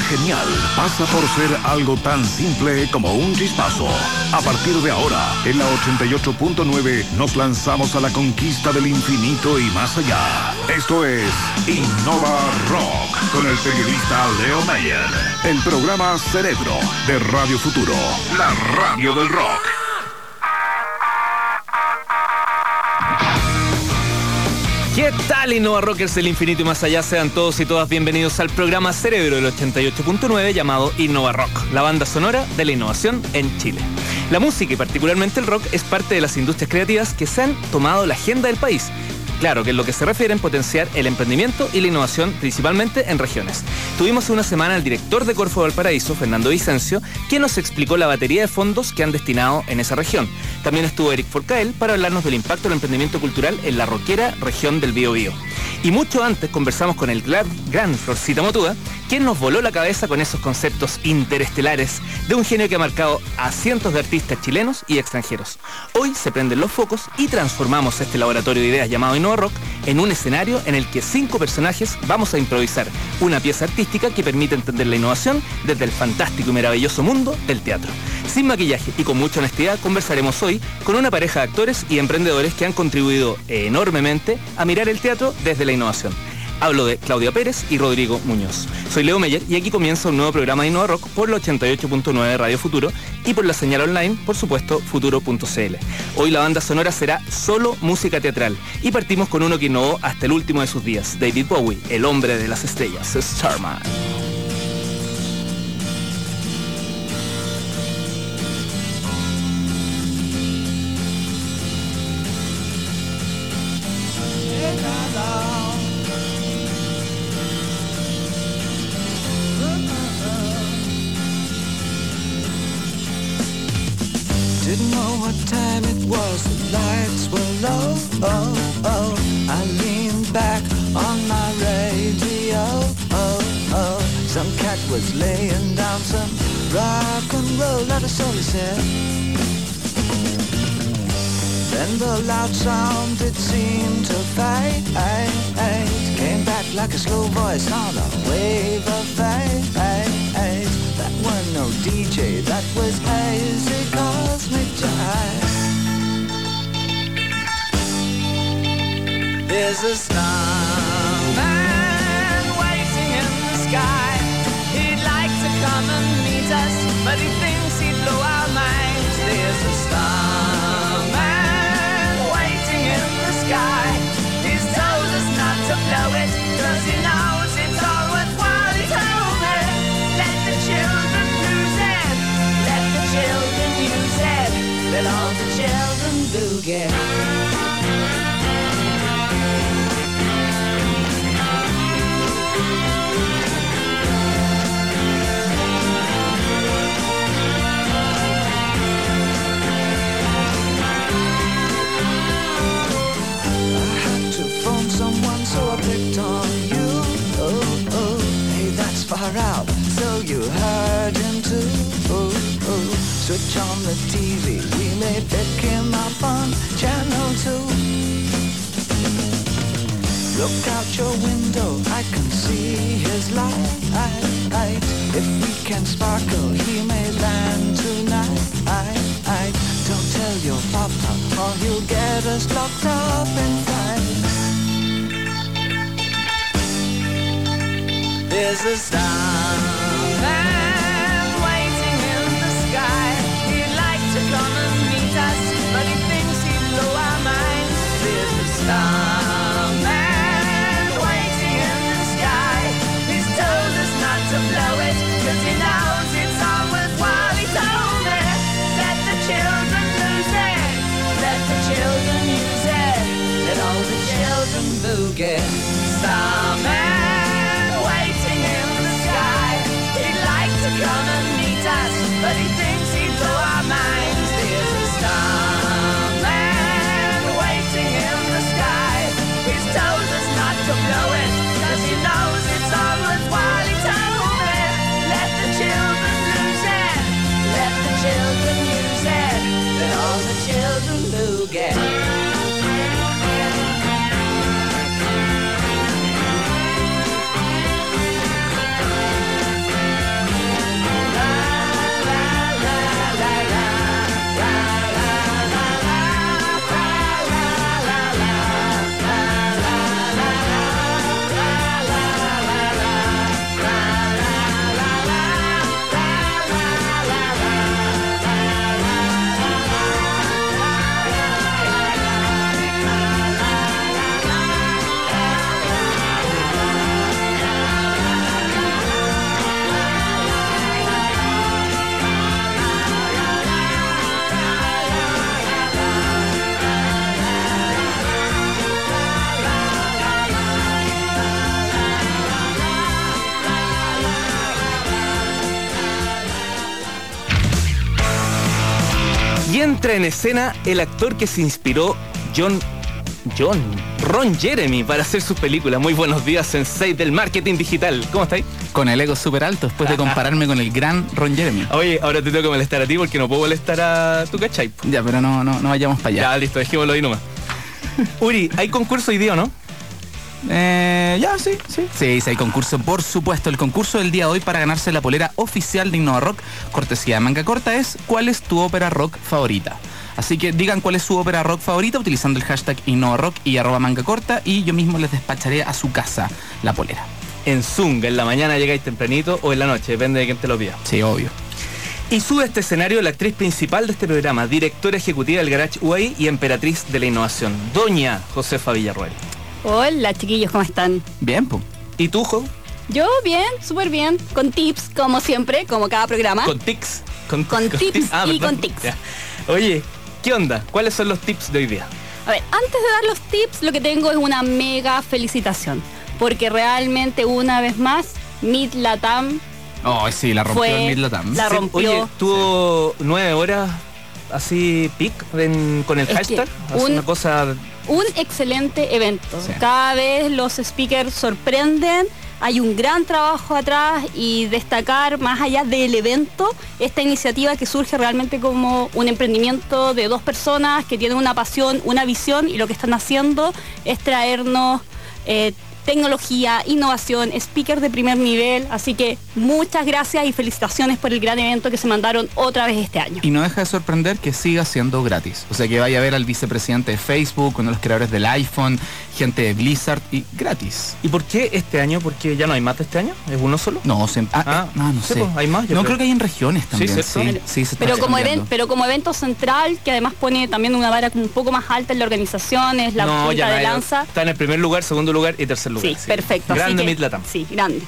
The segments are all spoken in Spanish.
genial pasa por ser algo tan simple como un chispazo. A partir de ahora, en la 88.9 nos lanzamos a la conquista del infinito y más allá. Esto es Innova Rock con el periodista Leo Mayer. El programa Cerebro de Radio Futuro, la radio del rock. ¿Qué tal Innova Rockers del infinito y más allá? Sean todos y todas bienvenidos al programa Cerebro del 88.9 llamado Innova Rock, la banda sonora de la innovación en Chile. La música y particularmente el rock es parte de las industrias creativas que se han tomado la agenda del país Claro, que es lo que se refiere en potenciar el emprendimiento y la innovación, principalmente en regiones. Tuvimos una semana al director de Corfo Valparaíso, Fernando Vicencio, quien nos explicó la batería de fondos que han destinado en esa región. También estuvo Eric Forcael para hablarnos del impacto del emprendimiento cultural en la roquera región del Biobío. Y mucho antes conversamos con el gran Florcita Motuda, quien nos voló la cabeza con esos conceptos interestelares de un genio que ha marcado a cientos de artistas chilenos y extranjeros. Hoy se prenden los focos y transformamos este laboratorio de ideas llamado Innova Rock en un escenario en el que cinco personajes vamos a improvisar una pieza artística que permite entender la innovación desde el fantástico y maravilloso mundo del teatro. Sin maquillaje y con mucha honestidad conversaremos hoy con una pareja de actores y emprendedores que han contribuido enormemente a mirar el teatro desde la innovación. Hablo de Claudia Pérez y Rodrigo Muñoz. Soy Leo Meyer y aquí comienza un nuevo programa de Innova Rock por la 88.9 Radio Futuro y por la señal online, por supuesto, futuro.cl. Hoy la banda sonora será solo música teatral y partimos con uno que innovó hasta el último de sus días, David Bowie, el hombre de las estrellas, Starman. what time it was, the lights were low. Oh, oh. I leaned back on my radio. Oh, oh. Some cat was laying down some rock and roll at a solar set. Then the loud sound it seemed to fade. Came back like a slow voice on a wave of fate. Was no DJ, that was hazy cosmic jive There's a starman waiting in the sky. He'd like to come and meet us, but he thinks he'd blow our minds. There's a starman Luger. so I picked on you. Oh, oh, hey, that's far out. So you heard him too. Switch on the TV, we may pick him up on channel two. Look out your window, I can see his light. If we can sparkle, he may land tonight. Don't tell your papa, or he'll get us locked up in time. There's a starman again. Entra en escena el actor que se inspiró John John Ron Jeremy para hacer sus películas. Muy buenos días, Sensei del marketing digital. ¿Cómo estáis? Con el ego súper alto después de compararme con el gran Ron Jeremy. Oye, ahora te tengo que molestar a ti porque no puedo molestar a tu cachai. Ya, pero no, no, no vayamos para allá. Ya, listo, dejémoslo ahí nomás. Uri, ¿hay concurso hoy día o no? Eh, ya, sí, sí. Sí, sí, hay concurso, por supuesto. El concurso del día de hoy para ganarse la polera oficial de Innova Rock, cortesía de manga corta, es ¿cuál es tu ópera rock favorita? Así que digan cuál es su ópera rock favorita utilizando el hashtag InnovaRock y arroba manga corta y yo mismo les despacharé a su casa la polera. En Zunga, en la mañana llegáis tempranito o en la noche, depende de quién te lo pida. Sí, obvio. Y sube a este escenario la actriz principal de este programa, directora ejecutiva del Garage UAI y emperatriz de la innovación, doña Josefa Villarroel. Hola chiquillos, ¿cómo están? Bien, pues. ¿Y tú, Jo? Yo bien, súper bien, con tips, como siempre, como cada programa. Con tics. Con tips Ah, y perdón. con tics. Ya. Oye, ¿qué onda? ¿Cuáles son los tips de hoy día? A ver, antes de dar los tips, lo que tengo es una mega felicitación. Porque realmente, una vez más, Mid Latam Oh, sí, la rompió Fue el Midlatam. la- Sí, rompió. Oye, tuvo nueve horas así pic en- con el Es hashtag. Un- una cosa un excelente evento. Sí. Cada vez los speakers sorprenden, hay un gran trabajo atrás y destacar más allá del evento esta iniciativa que surge realmente como un emprendimiento de dos personas que tienen una pasión, una visión y lo que están haciendo es traernos eh, tecnología, innovación, speaker de primer nivel. Así que muchas gracias y felicitaciones por el gran evento que se mandaron otra vez este año. Y no deja de sorprender que siga siendo gratis. O sea, que vaya a ver al vicepresidente de Facebook, uno de los creadores del iPhone, gente de Blizzard y gratis. ¿Y por qué este año? Porque ya no hay más de este año. ¿Es uno solo? No, se, ah, Ah, eh, no, sé. pues, hay más, yo no creo. creo que hay en regiones también. Sí, sí, se Pero como, expandiendo. event- pero como evento central, que además pone también una vara un poco más alta en la organización, es la no, punta ya de lanza. Está en el primer lugar, segundo lugar y tercer lugar. Sí, perfecto. Grande que- Midlatam. Sí, grande.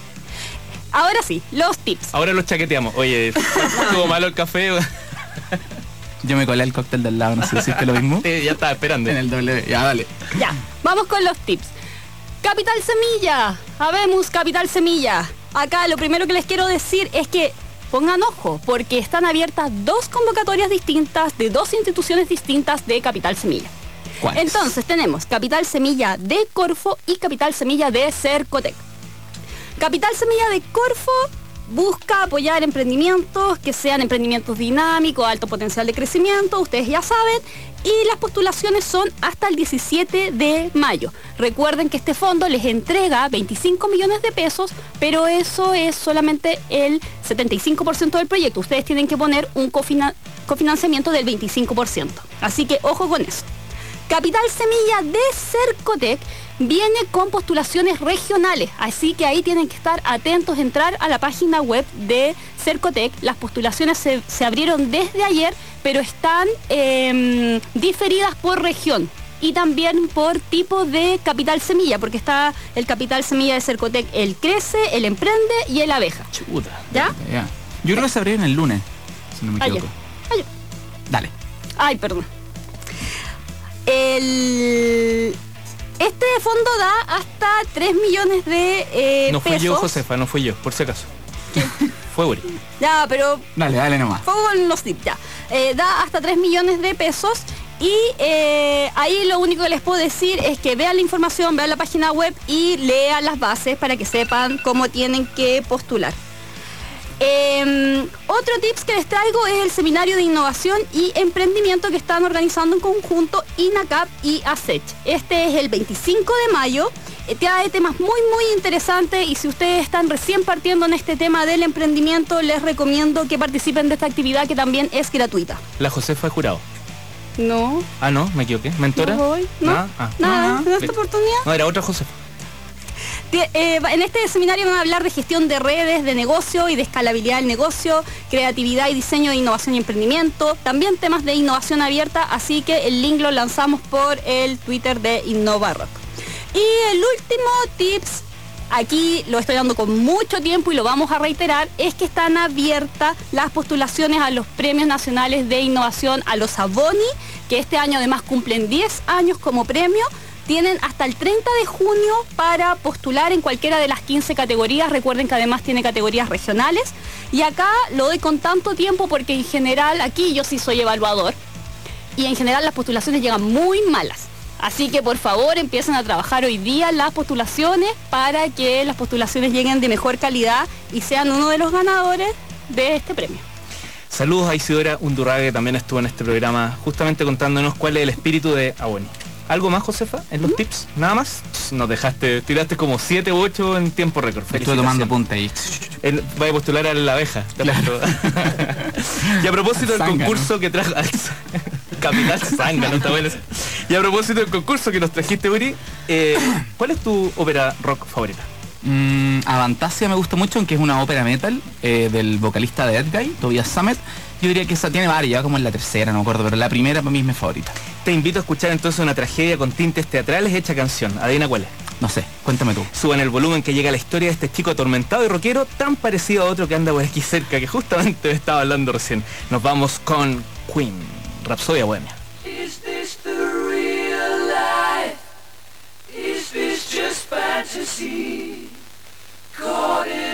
Ahora sí, los tips. Ahora los chaqueteamos. Oye, estuvo malo el café. Yo me colé el cóctel del lado, no sé si hiciste lo mismo. Sí, ya estaba esperando. en el W. Ya, dale. Ya, vamos con los tips. Capital Semilla, habemos Capital Semilla. Acá lo primero que les quiero decir es que pongan ojo, porque están abiertas dos convocatorias distintas de dos instituciones distintas de Capital Semilla. Entonces tenemos Capital Semilla de Corfo y Capital Semilla de Cercotec. Capital Semilla de Corfo busca apoyar emprendimientos que sean emprendimientos dinámicos, alto potencial de crecimiento, ustedes ya saben, y las postulaciones son hasta el 17 de mayo. Recuerden que este fondo les entrega 25 millones de pesos, pero eso es solamente el 75% del proyecto. Ustedes tienen que poner un cofina- cofinanciamiento del 25%. Así que ojo con eso. Capital Semilla de Cercotec viene con postulaciones regionales, así que ahí tienen que estar atentos, entrar a la página web de Cercotec. Las postulaciones se, se abrieron desde ayer, pero están em, diferidas por región y también por tipo de capital semilla, porque está el capital semilla de Cercotec, el crece, el emprende y el abeja. Chuta. ¿Ya? Ya. Yo creo que se abrieron el lunes, si no me Ayer. equivoco. Ayer. Dale. Ay, perdón. El... Este fondo da hasta 3 millones de eh, No fui pesos. yo, Josefa, no fui yo, por si acaso. Fue Uri. Ya, pero Dale, dale nomás. fuego con los tips, ya. Eh, da hasta 3 millones de pesos y eh, ahí lo único que les puedo decir es que vean la información, vean la página web y lean las bases para que sepan cómo tienen que postular. Eh, otro tips que les traigo es el seminario de innovación y emprendimiento que están organizando en conjunto INACAP y ASECH. Este es el 25 de mayo. Eh, Trae temas muy muy interesantes y si ustedes están recién partiendo en este tema del emprendimiento, les recomiendo que participen de esta actividad que también es gratuita. La Josefa jurado. No, Ah, no, me equivoqué. ¿Mentora? no voy, no, Nada. Ah. nada, en esta oportunidad. No, era otra Josefa. Eh, en este seminario van a hablar de gestión de redes, de negocio y de escalabilidad del negocio, creatividad y diseño de innovación y emprendimiento, también temas de innovación abierta, así que el link lo lanzamos por el Twitter de InnovaRock. Y el último tips, aquí lo estoy dando con mucho tiempo y lo vamos a reiterar, es que están abiertas las postulaciones a los premios nacionales de innovación, a los Aboni, que este año además cumplen 10 años como premio. Tienen hasta el 30 de junio para postular en cualquiera de las 15 categorías. Recuerden que además tiene categorías regionales. Y acá lo doy con tanto tiempo porque en general aquí yo sí soy evaluador. y en general las postulaciones llegan muy malas. Así que por favor empiecen a trabajar hoy día las postulaciones para que las postulaciones lleguen de mejor calidad y sean uno de los ganadores de este premio. Saludos a Isidora Undurraga que también estuvo en este programa justamente contándonos cuál es el espíritu de Aboni. ¿Algo más, Josefa, en los tips? ¿Nada más? Nos dejaste, tiraste como 7 u 8 en tiempo récord. Estuve tomando punta ahí. El- va a postular a la abeja. y a propósito del concurso que trajo... Capital bueno eso. Y a propósito del concurso que nos trajiste, Uri, eh, ¿cuál es tu ópera rock favorita? Mm, Avantasia me gusta mucho, aunque es una ópera metal eh, del vocalista de Edguy, Tobias Summit. Yo diría que esa tiene varias, como en la tercera, no me acuerdo, pero la primera para mí es mi favorita. Te invito a escuchar entonces una tragedia con tintes teatrales hecha canción. Adivina cuál es. No sé, cuéntame tú. Suban el volumen que llega la historia de este chico atormentado y rockero tan parecido a otro que anda por aquí cerca que justamente me estaba hablando recién. Nos vamos con Queen, Rapsodia Bohemia. Is this the real life? Is this just fantasy? Caught in a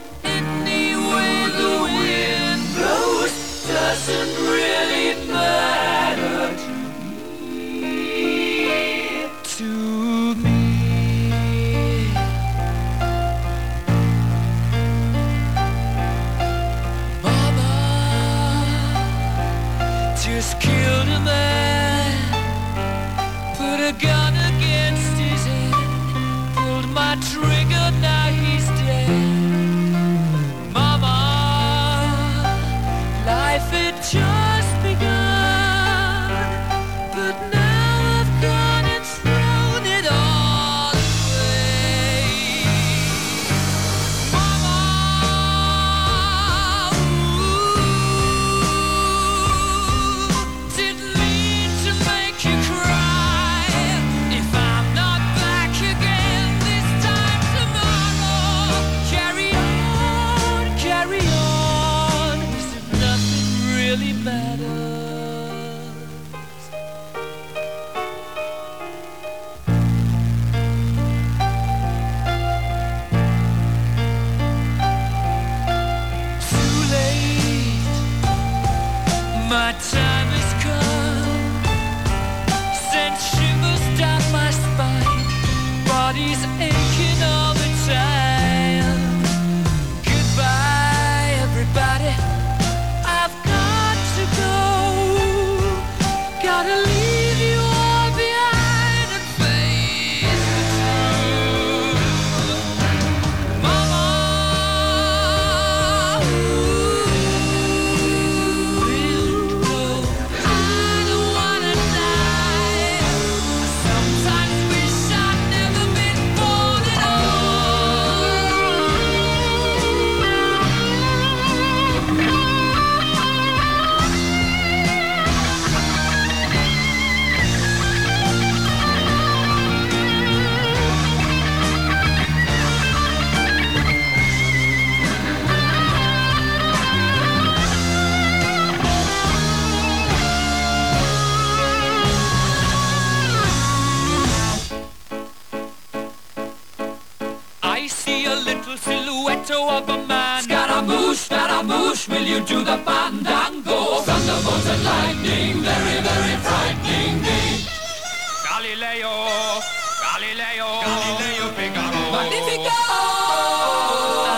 Doesn't really matter to me. To me. Just killed a man, put a gun silhouette of a man. Scaramouche, Scaramouche, will you do the fandango? Thunderbolt and lightning, very, very frightening me. Galileo, Galileo, Galileo Figaro. Magnifico!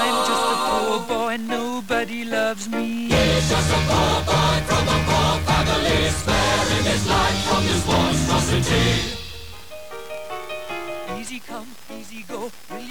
I'm just a poor boy, nobody loves me. He's just a poor boy from a poor family, sparing his life from this monstrosity.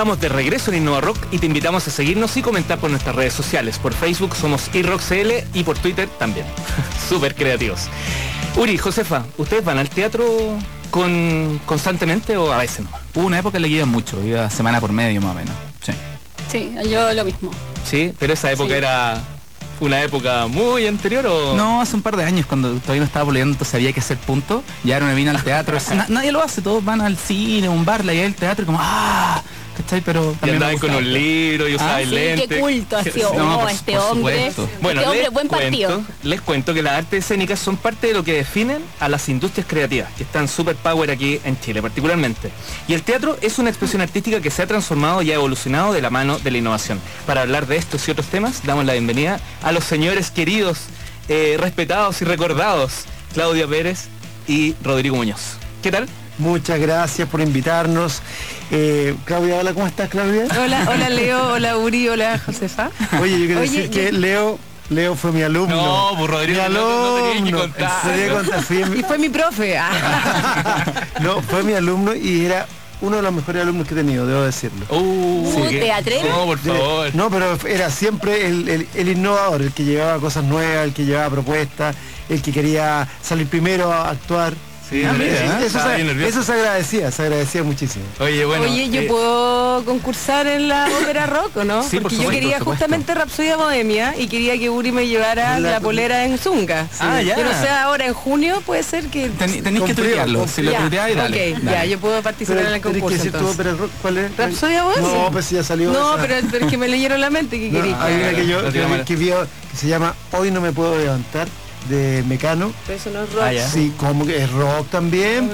Estamos de regreso en Innova Rock y te invitamos a seguirnos y comentar por nuestras redes sociales. Por Facebook somos iRockCL y por Twitter también. Súper creativos. Uri, Josefa, ¿ustedes van al teatro con, constantemente o a veces no? Hubo una época en la que iba mucho, iba semana por medio más o menos. Sí. Sí, yo lo mismo. Sí, pero esa época Sí. era una época muy anterior o... No, hace un par de años cuando todavía no estaba poliendo, entonces había que hacer punto. Ya no me vine al teatro. Na- nadie lo hace, todos van al cine, a un bar, la idea del teatro y como, ah, ¿cachai? Pero Y andaban con un libro y usaban Ah, sí, lentes. qué culto ha sido. No, oh, por- este por hombre. Bueno, este hombre, buen partido. cuento, les cuento que las artes escénicas son parte de lo que definen a las industrias creativas, que están super power aquí en Chile particularmente. Y el teatro es una expresión artística que se ha transformado y ha evolucionado de la mano de la innovación. Para hablar de estos y otros temas, damos la bienvenida a los señores queridos, eh, respetados y recordados, Claudia Pérez y Rodrigo Muñoz. ¿Qué tal? Muchas gracias por invitarnos. Eh, Claudia, hola, ¿cómo estás, Claudia? Hola, hola Leo, hola Uri, hola Josefa. Oye, yo quiero Oye, decir que Leo, Leo fue mi alumno. No, pues, Rodrigo, mi no- no que alumno. contar. Y fue mi profe. ah. no, fue mi alumno y era uno de los mejores alumnos que he tenido, debo decirlo. Uh, Uh, ¿qué? ¿te atreves? No, por favor. No, pero era siempre el, el- el innovador, el que llevaba cosas nuevas, el que llevaba propuestas, el que quería salir primero a actuar. Sí, Ah, mira, eso, se, eso agradecía, se agradecía muchísimo. Oye, bueno. Oye, ¿yo eh, puedo concursar en la ópera rock o no? Sí, por Porque yo quería por justamente Rapsodia Bohemia y quería que Uri me llevara La- la, polera en Zunga. Ah, ya. No sé, ahora en junio puede ser que... Ten- tenéis que con Si lo Ya, tuiteáis, dale. ok, dale. ya, yo puedo participar en el concurso entonces. rock, ¿cuál es? ¿Rapsodia Bohemia? No, pues ya salió. No, esa. pero, pero es que me leyeron la mente que No, quería. hay una que yo que, que vio que se llama Hoy no me puedo levantar de Mecano. Pero eso no es rock. Ah, ya. Sí, como que es rock también.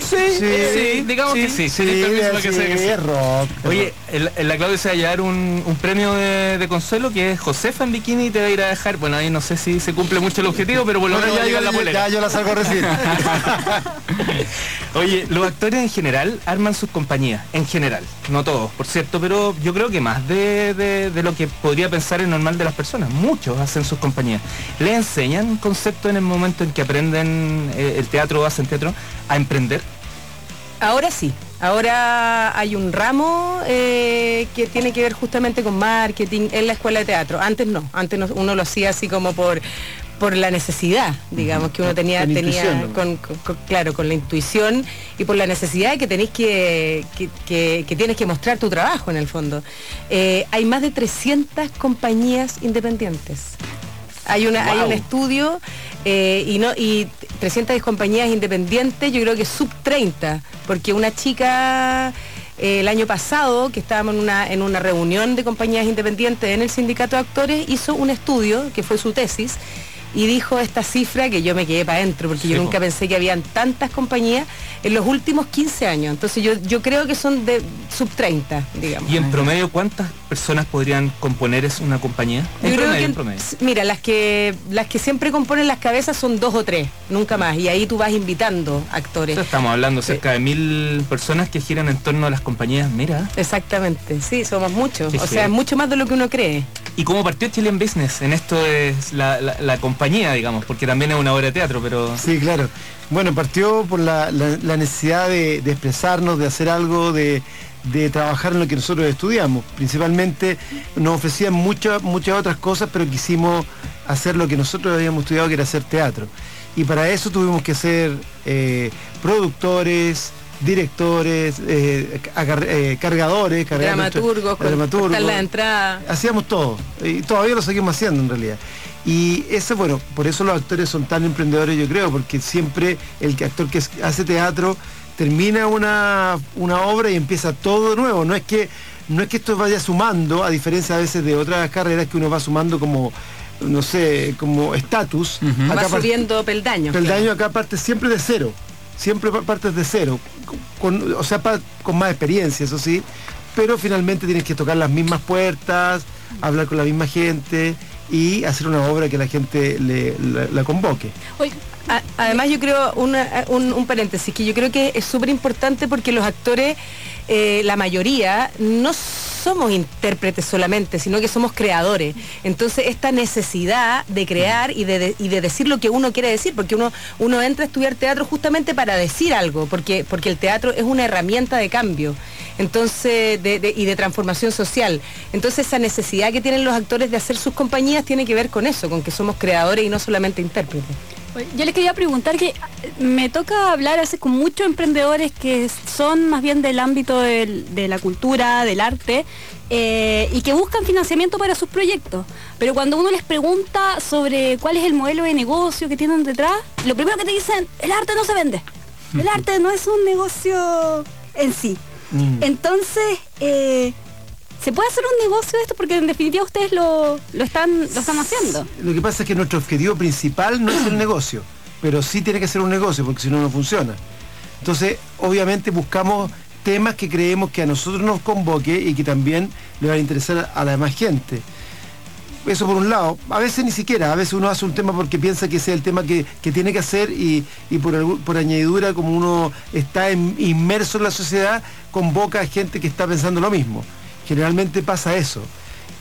Sí, sí, digamos que sí. Sí, sí, sí, que sea que sí. es rock. Oye, el- el- la Claudia se va a llevar un, un premio de, de consuelo que es Josefa en bikini y te va a ir a dejar. Bueno, ahí no sé si se cumple mucho el objetivo, pero por lo No, menos no, ya lleva la polera. ya yo la salgo a recibir. Oye, los actores en general arman sus compañías, en general, no todos, por cierto, pero yo creo que más de, de- de lo que podría pensar el normal de las personas. Muchos hacen sus compañías. ¿Le enseñan conceptos en el momento en que aprenden eh, el teatro o hacen teatro a emprender? Ahora sí, ahora hay un ramo eh, que tiene que ver justamente con marketing en la escuela de teatro. Antes no, antes no- uno lo hacía así como por por la necesidad, digamos, que uno tenía, Con tenía intuición, ¿no? con, con- con- claro, con la intuición y por la necesidad de que tenéis que, que, que- que tienes que mostrar tu trabajo en el fondo. Eh, hay más de 300 compañías independientes. Hay, una, hay un estudio eh, y, no, y 300 compañías independientes, yo creo que sub 30, porque una chica eh, el año pasado, que estábamos en una, en una reunión de compañías independientes en el sindicato de actores, hizo un estudio, que fue su tesis, y dijo esta cifra que yo me quedé para adentro, porque yo nunca pensé que habían tantas compañías en los últimos 15 años. Entonces yo, yo creo que son de sub 30, digamos. ¿Y en promedio cuántas personas podrían componer es una compañía? En creo promedio, que, en promedio. mira, las que las que siempre componen las cabezas son dos o tres, nunca más. Y ahí tú vas invitando actores. Entonces, estamos hablando cerca de mil personas que giran en torno a las compañías. Mira. Exactamente, sí, somos muchos. Qué o sea, es mucho más de lo que uno cree. ¿Y cómo partió Chilean Business? En esto es la, la- la compañía, digamos, porque también es una obra de teatro, pero... Sí, claro. Bueno, partió por la, la- la necesidad de, de expresarnos, de hacer algo, de, de trabajar en lo que nosotros estudiamos. Principalmente nos ofrecían muchas, muchas otras cosas, pero quisimos hacer lo que nosotros habíamos estudiado, que era hacer teatro. Y para eso tuvimos que ser eh, productores, directores, eh, agar- eh, cargadores, cargar nuestra- Dramaturgos, con- dramaturgos. la entrada. Hacíamos todo y todavía lo seguimos haciendo en realidad. Y ese, bueno, por eso los actores son tan emprendedores, yo creo, porque siempre el actor que hace teatro termina una, una obra y empieza todo de nuevo. No es que no es que esto vaya sumando, a diferencia a veces de otras carreras que uno va sumando como, no sé, como estatus. Va subiendo peldaños. peldaño acá parte siempre de cero. Siempre pa- partes de cero. Con, o sea, pa- con más experiencia, eso sí. Pero finalmente tienes que tocar las mismas puertas, hablar con la misma gente y hacer una obra que la gente la, convoque. Oye, Además yo creo, un, un paréntesis, que yo creo que es súper importante porque los actores, eh, la mayoría, no somos intérpretes solamente, sino que somos creadores. Entonces esta necesidad de crear y de, y de decir lo que uno quiere decir, porque uno, uno entra a estudiar teatro justamente para decir algo, porque, porque el teatro es una herramienta de cambio. Entonces, y de transformación social. Entonces esa necesidad que tienen los actores de hacer sus compañías tiene que ver con eso, con que somos creadores y no solamente intérpretes. Yo les quería preguntar que eh, me toca hablar veces con muchos emprendedores que son más bien del ámbito del- de la cultura, del arte, eh, y que buscan financiamiento para sus proyectos. Pero cuando uno les pregunta sobre cuál es el modelo de negocio que tienen detrás, lo primero que te dicen, el arte no se vende. El arte no es un negocio en sí. Mm. Entonces, eh, ¿se puede hacer un negocio de esto? Porque en definitiva ustedes lo, lo están, lo están haciendo. Lo que pasa es que nuestro objetivo principal no es el negocio, pero sí tiene que ser un negocio, porque si no, no funciona. Entonces, obviamente buscamos temas que creemos que a nosotros nos convoque y que también le van a interesar a la demás gente. Eso por un lado. A veces ni siquiera, a veces uno hace un tema porque piensa que ese es el tema que, que tiene que hacer y, y por, por añadidura, como uno está inmerso en la sociedad, convoca a gente que está pensando lo mismo. Generalmente pasa eso.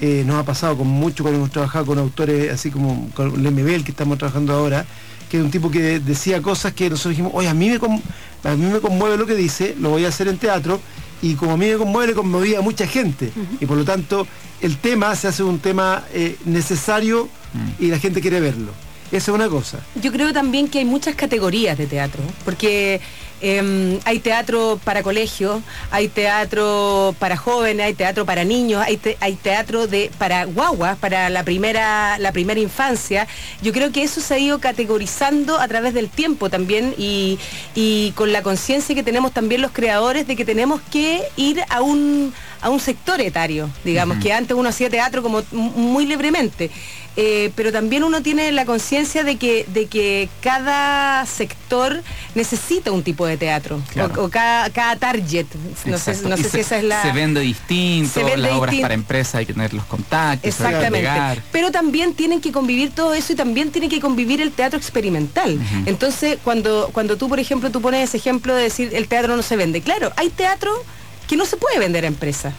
Eh, nos ha pasado con mucho cuando hemos trabajado con autores así como con Lemebel que estamos trabajando ahora, que es un tipo que decía cosas que nosotros dijimos, oye, a mí me, con- a mí me conmueve lo que dice, lo voy a hacer en teatro, y como a mí me conmueve, le conmovía a mucha gente. Y por lo tanto, el tema se hace un tema eh, necesario y la gente quiere verlo. Esa es una cosa. Yo creo también que hay muchas categorías de teatro, porque em, hay teatro para colegios, hay teatro para jóvenes, hay teatro para niños, hay, te- hay teatro de, para guaguas, para la primera, la primera infancia. Yo creo que eso se ha ido categorizando a través del tiempo también y, y con la conciencia que tenemos también los creadores de que tenemos que ir a un, a un sector etario, digamos, que antes uno hacía teatro como muy libremente. Eh, pero también uno tiene la conciencia de que, de que cada sector necesita un tipo de teatro, Claro. o, o cada, cada target. No sé, no sé se, si esa es la... se vende distinto, Se vende las obras para empresas hay que tener los contactos, Exactamente. Pero también tienen que convivir todo eso y también tiene que convivir el teatro experimental. Entonces, cuando, cuando tú, por ejemplo, tú pones ese ejemplo de decir el teatro no se vende. Claro, hay teatro que no se puede vender a empresa.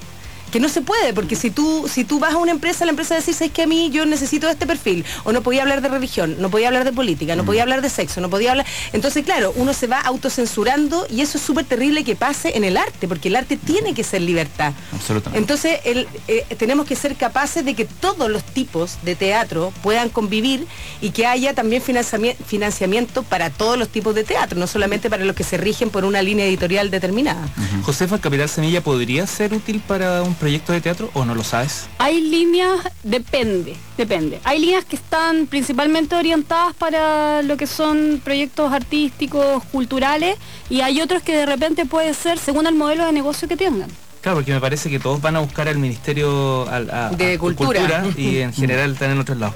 Que no se puede, porque si tú, si tú vas a una empresa, la empresa dice, es que a mí yo necesito este perfil, o no podía hablar de religión, no podía hablar de política, no podía hablar de sexo, no podía hablar. Entonces, claro, uno se va autocensurando y eso es súper terrible que pase en el arte, porque el arte tiene que ser libertad. Absolutamente. Entonces, el- eh, tenemos que ser capaces de que todos los tipos de teatro puedan convivir y que haya también financiami- financiamiento para todos los tipos de teatro, no solamente para los que se rigen por una línea editorial determinada. Josefa, Capital Semilla podría ser útil para un proyectos de teatro o no lo sabes? Hay líneas, depende, depende. Hay líneas que están principalmente orientadas para lo que son proyectos artísticos, culturales, y hay otros que de repente puede ser según el modelo de negocio que tengan. Claro, porque me parece que todos van a buscar al Ministerio al- a- De a- Cultura. y en general están en otros lados.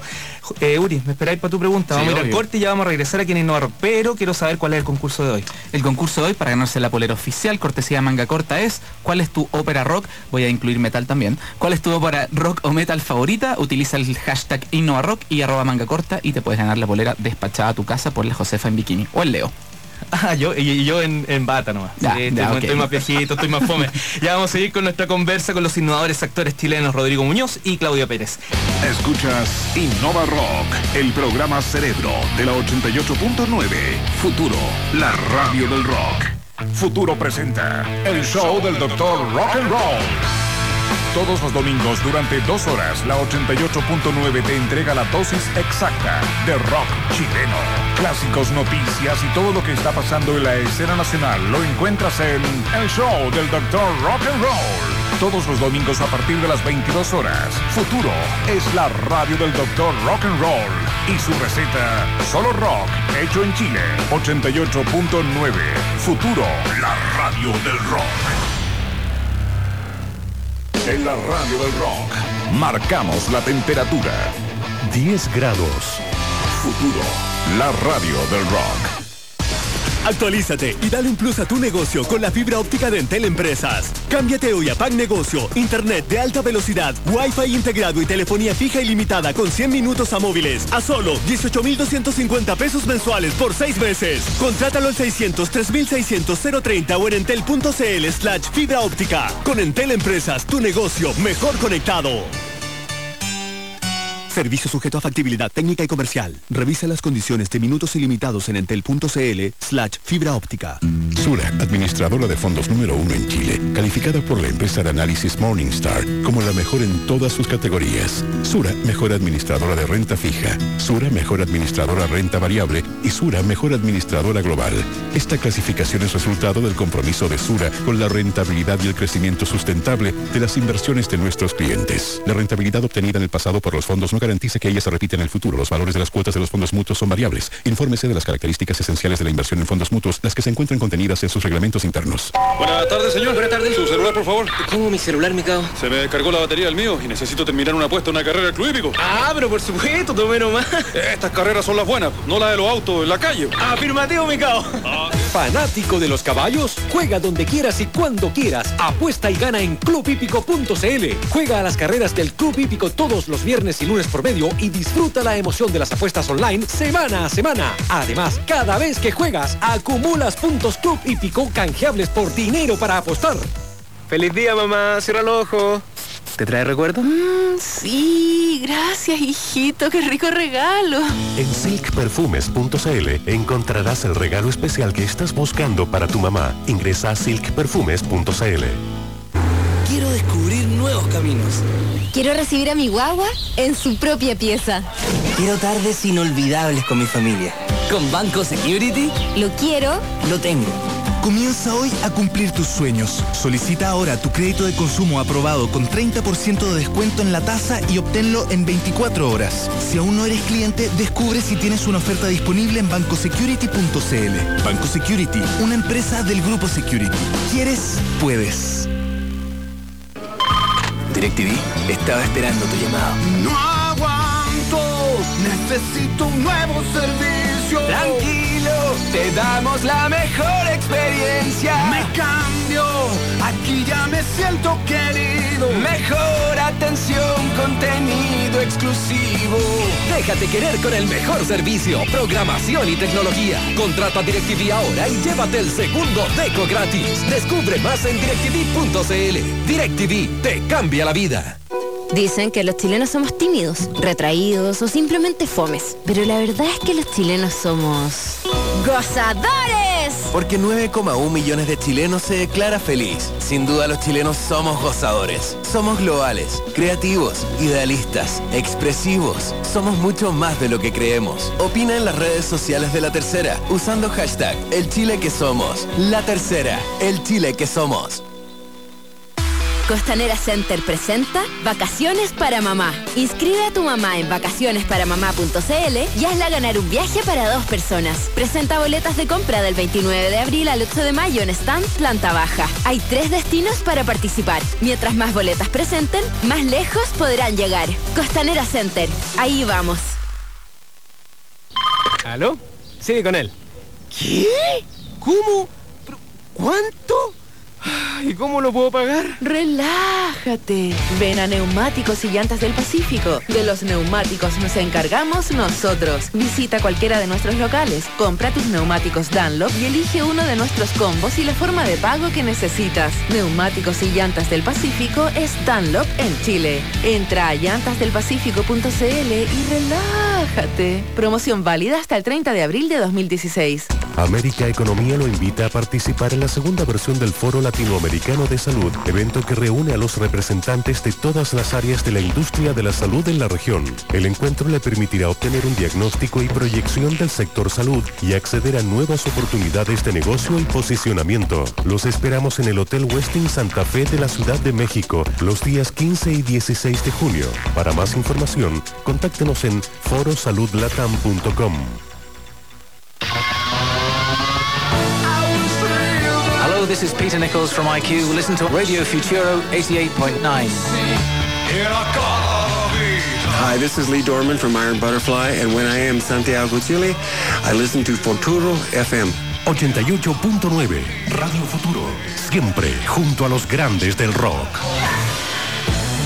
Eh, Uri, me esperáis para tu pregunta. Sí, vamos a ir al corte y ya vamos a regresar aquí en Innova Rock. Pero quiero saber cuál es el concurso de hoy. El concurso de hoy para ganarse la polera oficial, cortesía manga corta, es ¿cuál es tu ópera rock? Voy a incluir metal también. ¿Cuál es tu ópera rock o metal favorita? Utiliza el hashtag InnovaRock y arroba manga corta y te puedes ganar la polera despachada a tu casa por la Josefa en bikini o el Leo. Ah, yo, y, y yo en, en bata nomás. Ya, Sí, estoy, ya, más- ok. estoy más viejito, estoy más fome. ya vamos a seguir con nuestra conversa con los innovadores actores chilenos Rodrigo Muñoz y Claudio Pérez. Escuchas Innova Rock, el programa Cerebro de la 88.9. Futuro, la radio del rock. Futuro presenta el show del doctor Rock and Roll. Todos los domingos durante dos horas, la 88.9 te entrega la dosis exacta de rock chileno. Clásicos, noticias y todo lo que está pasando en la escena nacional lo encuentras en el show del doctor Rock and Roll. Todos los domingos a partir de las 22 horas. Futuro es la radio del doctor Rock and Roll. Y su receta, solo rock, hecho en Chile. 88.9. Futuro, la radio del rock. En la radio del rock, marcamos la temperatura. 10 grados. Futuro, la radio del rock. Actualízate y dale un plus a tu negocio con la fibra óptica de Entel Empresas. Cámbiate hoy a Pack Negocio, internet de alta velocidad, Wi-Fi integrado y telefonía fija ilimitada con 100 minutos a móviles a solo 18.250 pesos mensuales por 6 meses. Contrátalo al 600 3600 030 o en entel.cl slash fibra óptica. Con Entel Empresas, tu negocio mejor conectado. Servicio sujeto a factibilidad técnica y comercial. Revisa las condiciones de minutos ilimitados en entel.cl slash fibra óptica. Sura, administradora de fondos número uno en Chile, calificada por la empresa de análisis Morningstar como la mejor en todas sus categorías. Sura, mejor administradora de renta fija. Sura, mejor administradora renta variable. Y Sura, mejor administradora global. Esta clasificación es resultado del compromiso de Sura con la rentabilidad y el crecimiento sustentable de las inversiones de nuestros clientes. La rentabilidad obtenida en el pasado por los fondos no garantiza que ella se repita en el futuro. Los valores de las cuotas de los fondos mutuos son variables. Infórmese de las características esenciales de la inversión en fondos mutuos, las que se encuentran contenidas en sus reglamentos internos. Buenas tardes, señor. Buenas tardes. Su celular, por favor. ¿Cómo mi celular, mi cabo? Se me descargó la batería del mío y necesito terminar una apuesta en una carrera del club hípico. Ah, pero por supuesto, tomé nomás. Estas carreras son las buenas, no las de los autos en la calle. Afirmativo, mi cabo. Fanático de los caballos, juega donde quieras y cuando quieras. Apuesta y gana en clubhípico.cl. Juega a las carreras del Club Hípico todos los viernes y lunes por medio y disfruta la emoción de las apuestas online semana a semana. Además, cada vez que juegas, acumulas puntos Club Hípico canjeables por dinero para apostar. Feliz día, mamá. Cierra los ojos. ¿Te trae recuerdo? Sí, gracias, hijito, qué rico regalo. En silkperfumes.cl encontrarás el regalo especial que estás buscando para tu mamá. Ingresa a silkperfumes.cl. Quiero descubrir nuevos caminos. Quiero recibir a mi guagua en su propia pieza. Quiero tardes inolvidables con mi familia. Con Banco Security Lo quiero. lo tengo. Comienza hoy a cumplir tus sueños. Solicita ahora tu crédito de consumo aprobado con 30% de descuento en la tasa y obténlo en 24 horas. Si aún no eres cliente, descubre si tienes una oferta disponible en bancosecurity.cl. Banco Security, una empresa del grupo Security. ¿Quieres? Puedes. DirecTV estaba esperando tu llamado. No aguanto, necesito un nuevo servicio. Tranquilo, te damos la mejor experiencia. Me cambio, aquí ya me siento querido. Mejor atención, contenido exclusivo. Déjate querer con el mejor servicio, programación y tecnología. Contrata DirecTV ahora y llévate el segundo deco gratis. Descubre más en directv.cl. DirecTV te cambia la vida. Dicen que los chilenos somos tímidos, retraídos o simplemente fomes. Pero la verdad es que los chilenos somos... ¡Gozadores! Porque 9,1 millones de chilenos se declara feliz. Sin duda los chilenos somos gozadores. Somos globales, creativos, idealistas, expresivos. Somos mucho más de lo que creemos. Opina en las redes sociales de La Tercera usando hashtag El Chile que somos. La Tercera, el Chile que somos. Costanera Center presenta Vacaciones para Mamá. Inscribe a tu mamá en vacacionesparamamá.cl y hazla ganar un viaje para dos personas. Presenta boletas de compra del 29 de abril al 8 de mayo en stand Planta Baja. Hay tres destinos para participar. Mientras más boletas presenten, más lejos podrán llegar. Costanera Center. Ahí vamos. ¿Aló? Sigue con él. ¿Qué? ¿Cómo? ¿Pero ¿Cuánto? ¿Y cómo lo puedo pagar? Relájate. Ven a Neumáticos y Llantas del Pacífico. De los neumáticos nos encargamos nosotros. Visita cualquiera de nuestros locales, compra tus neumáticos Dunlop y elige uno de nuestros combos y la forma de pago que necesitas. Neumáticos y Llantas del Pacífico es Dunlop en Chile. Entra a llantasdelpacifico.cl y relájate. Promoción válida hasta el 30 de abril de 2016. América Economía lo invita a participar en la segunda versión del Foro Latinoamericano de Salud, evento que reúne a los representantes de todas las áreas de la industria de la salud en la región. El encuentro le permitirá obtener un diagnóstico y proyección del sector salud y acceder a nuevas oportunidades de negocio y posicionamiento. Los esperamos en el Hotel Westin Santa Fe de la Ciudad de México los días 15 y 16 de junio. Para más información, contáctenos en forosaludlatam.com. this is Peter Nichols from IQ. Listen to Radio Futuro 88.9. Hi, this is Lee Dorman from Iron Butterfly, and when I am Santiago, Chile, I listen to Futuro FM. 88.9 Radio Futuro. Siempre junto a los grandes del rock.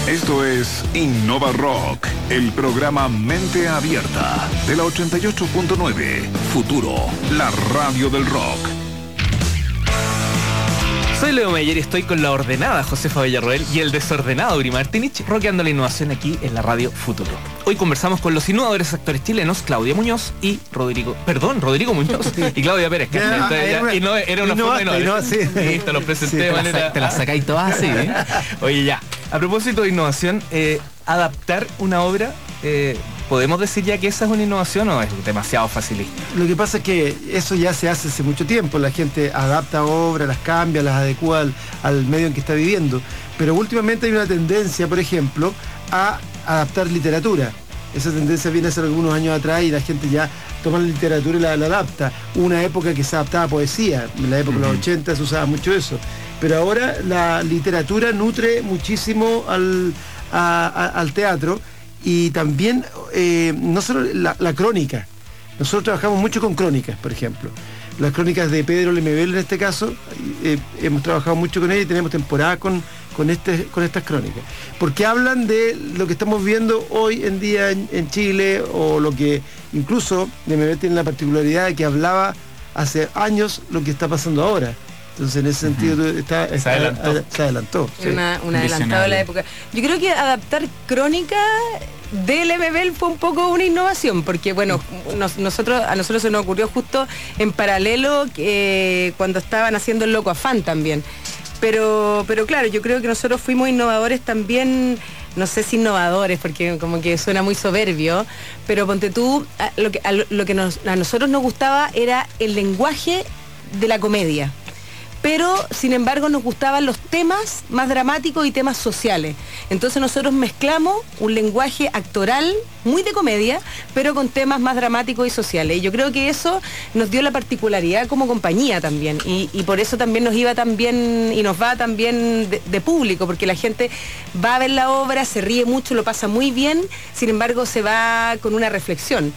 Esto es Innova Rock, el programa Mente Abierta de la 88.9 Futuro, la radio del rock. Soy Leo Meyer y estoy con la ordenada Josefa Villarroel y el desordenado Uri Martinich, roqueando la innovación aquí en la radio Futuro. Hoy conversamos con los innovadores actores chilenos Claudia Muñoz y Rodrigo, perdón, Rodrigo Muñoz y Claudia Pérez. que Ya, entonces ya- era- y no, era una forma de innovar. innova- sí. Sí, te lo presenté Sí, te la manera... Te la sacáis todas así, ¿eh? Oye, ya. A propósito de innovación, eh, adaptar una obra, eh, ¿podemos decir ya que esa es una innovación o es demasiado facilista? Lo que pasa es que eso ya se hace hace mucho tiempo. La gente adapta obras, las cambia, las adecua al, al medio en que está viviendo. Pero últimamente hay una tendencia, por ejemplo, a adaptar literatura. Esa tendencia viene hace algunos años atrás y la gente ya toma la literatura y la, la adapta. Una época que se adaptaba poesía, en la época de los 80 se usaba mucho eso. Pero ahora la literatura nutre muchísimo al, a- a- al teatro y también eh, no solo la, crónica. Nosotros trabajamos mucho con crónicas, por ejemplo. Las crónicas de Pedro Lemebel en este caso, eh, hemos trabajado mucho con él y tenemos temporada con, con, este, con estas crónicas. Porque hablan de lo que estamos viendo hoy en día en, en Chile o lo que incluso Lemebel tiene la particularidad de que hablaba hace años lo que está pasando ahora. Entonces en ese sentido está- está- adelantó. se adelantó. sí. Una, un adelantado de la época. Yo creo que adaptar crónica del MBL fue un poco una innovación, porque bueno, nos- nosotros, a nosotros se nos ocurrió justo en paralelo eh, cuando estaban haciendo el loco afán también. Pero, pero claro, yo creo que nosotros fuimos innovadores también, no sé si innovadores, porque como que suena muy soberbio, pero ponte tú, a- lo que, a lo- lo que nos- a nosotros nos gustaba era el lenguaje de la comedia pero sin embargo nos gustaban los temas más dramáticos y temas sociales. Entonces nosotros mezclamos un lenguaje actoral muy de comedia, pero con temas más dramáticos y sociales. Y yo creo que eso nos dio la particularidad como compañía también. Y, por eso también nos iba tan bien y nos va tan bien de, de público, porque la gente va a ver la obra, se ríe mucho, lo pasa muy bien, sin embargo se va con una reflexión.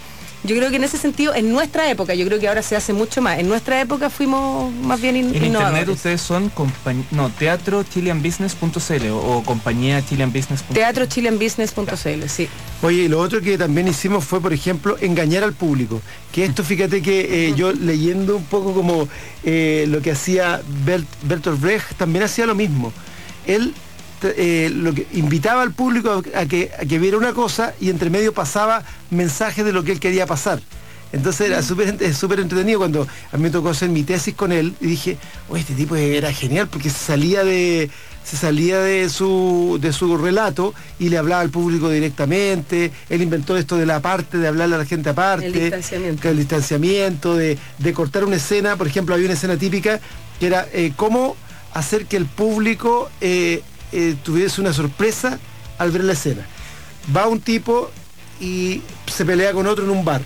Yo creo que en ese sentido, en nuestra época, yo creo que ahora se hace mucho más. En nuestra época fuimos más bien in- En innovadores. internet ustedes son compañ- no, teatro chileanbusiness.cl o, o compañía chileanbusiness.cl. Teatro chileanbusiness.cl, sí. Oye, y lo otro que también hicimos fue, por ejemplo, engañar al público. Que esto, fíjate que eh, yo leyendo un poco como eh, lo que hacía Bert- Bertolt Brecht, también hacía lo mismo. Él eh, lo que invitaba al público a, que, a que viera una cosa y entre medio pasaba mensajes de lo que él quería pasar. Entonces era súper es súper entretenido cuando a mí me tocó hacer mi tesis con él y dije, oye, este tipo era genial porque se salía de, se salía de su, de su relato y le hablaba al público directamente. Él inventó esto de la parte, de hablarle a la gente aparte. El distanciamiento. El distanciamiento, de, de cortar una escena. Por ejemplo, había una escena típica que era eh, cómo hacer que el público eh, eh, tuviese una sorpresa al ver la escena. Va un tipo y se pelea con otro en un bar.